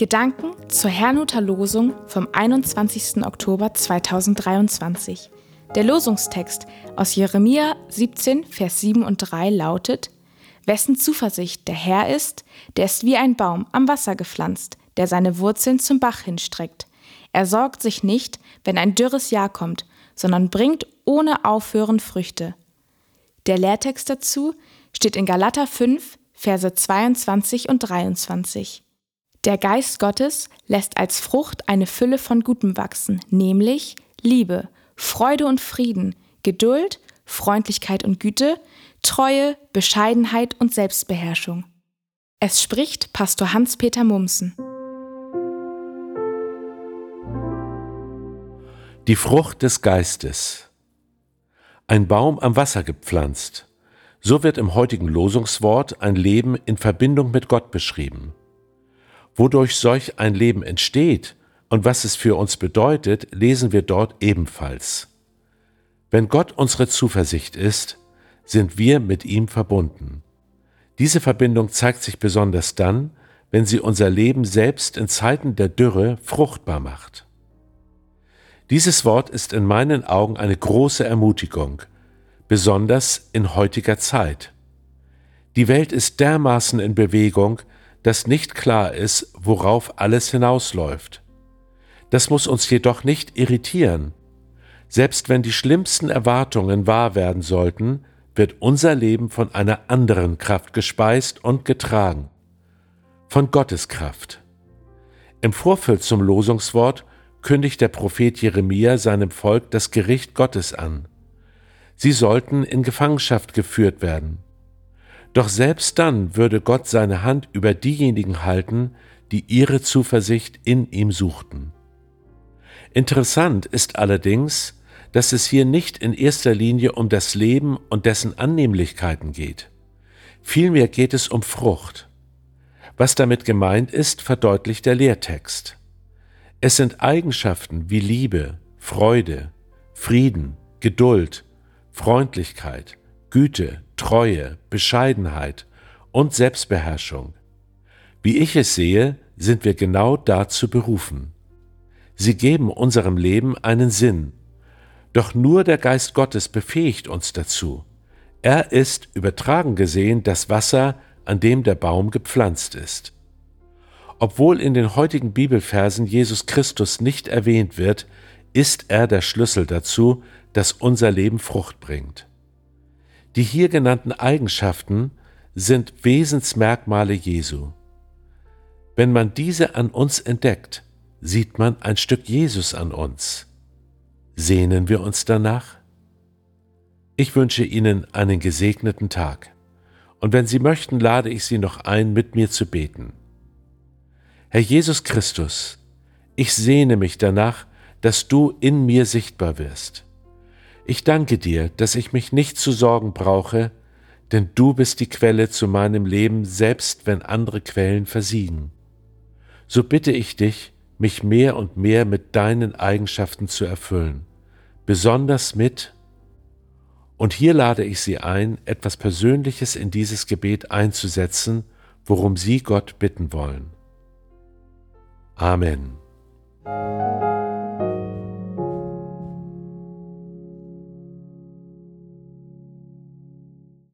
Gedanken zur Herrnhuter Losung vom 21. Oktober 2023. Der Losungstext aus Jeremia 17, Vers 7 und 3 lautet: Wessen Zuversicht der Herr ist, der ist wie ein Baum am Wasser gepflanzt, der seine Wurzeln zum Bach hinstreckt. Er sorgt sich nicht, wenn ein dürres Jahr kommt, sondern bringt ohne Aufhören Früchte. Der Lehrtext dazu steht in Galater 5, Verse 22 und 23. Der Geist Gottes lässt als Frucht eine Fülle von Gutem wachsen, nämlich Liebe, Freude und Frieden, Geduld, Freundlichkeit und Güte, Treue, Bescheidenheit und Selbstbeherrschung. Es spricht Pastor Hans-Peter Mumsen. Die Frucht des Geistes. Ein Baum am Wasser gepflanzt. So wird im heutigen Losungswort ein Leben in Verbindung mit Gott beschrieben. Wodurch solch ein Leben entsteht und was es für uns bedeutet, lesen wir dort ebenfalls. Wenn Gott unsere Zuversicht ist, sind wir mit ihm verbunden. Diese Verbindung zeigt sich besonders dann, wenn sie unser Leben selbst in Zeiten der Dürre fruchtbar macht. Dieses Wort ist in meinen Augen eine große Ermutigung, besonders in heutiger Zeit. Die Welt ist dermaßen in Bewegung, dass nicht klar ist, worauf alles hinausläuft. Das muss uns jedoch nicht irritieren. Selbst wenn die schlimmsten Erwartungen wahr werden sollten, wird unser Leben von einer anderen Kraft gespeist und getragen. Von Gottes Kraft. Im Vorfeld zum Losungswort kündigt der Prophet Jeremia seinem Volk das Gericht Gottes an. Sie sollten in Gefangenschaft geführt werden. Doch selbst dann würde Gott seine Hand über diejenigen halten, die ihre Zuversicht in ihm suchten. Interessant ist allerdings, dass es hier nicht in erster Linie um das Leben und dessen Annehmlichkeiten geht. Vielmehr geht es um Frucht. Was damit gemeint ist, verdeutlicht der Lehrtext. Es sind Eigenschaften wie Liebe, Freude, Frieden, Geduld, Freundlichkeit, Güte, Treue, Bescheidenheit und Selbstbeherrschung. Wie ich es sehe, sind wir genau dazu berufen. Sie geben unserem Leben einen Sinn. Doch nur der Geist Gottes befähigt uns dazu. Er ist, übertragen gesehen, das Wasser, an dem der Baum gepflanzt ist. Obwohl in den heutigen Bibelversen Jesus Christus nicht erwähnt wird, ist er der Schlüssel dazu, dass unser Leben Frucht bringt. Die hier genannten Eigenschaften sind Wesensmerkmale Jesu. Wenn man diese an uns entdeckt, sieht man ein Stück Jesus an uns. Sehnen wir uns danach? Ich wünsche Ihnen einen gesegneten Tag. Und wenn Sie möchten, lade ich Sie noch ein, mit mir zu beten. Herr Jesus Christus, ich sehne mich danach, dass du in mir sichtbar wirst. Ich danke dir, dass ich mich nicht zu sorgen brauche, denn du bist die Quelle zu meinem Leben, selbst wenn andere Quellen versiegen. So bitte ich dich, mich mehr und mehr mit deinen Eigenschaften zu erfüllen, besonders mit, und hier lade ich Sie ein, etwas Persönliches in dieses Gebet einzusetzen, worum Sie Gott bitten wollen. Amen.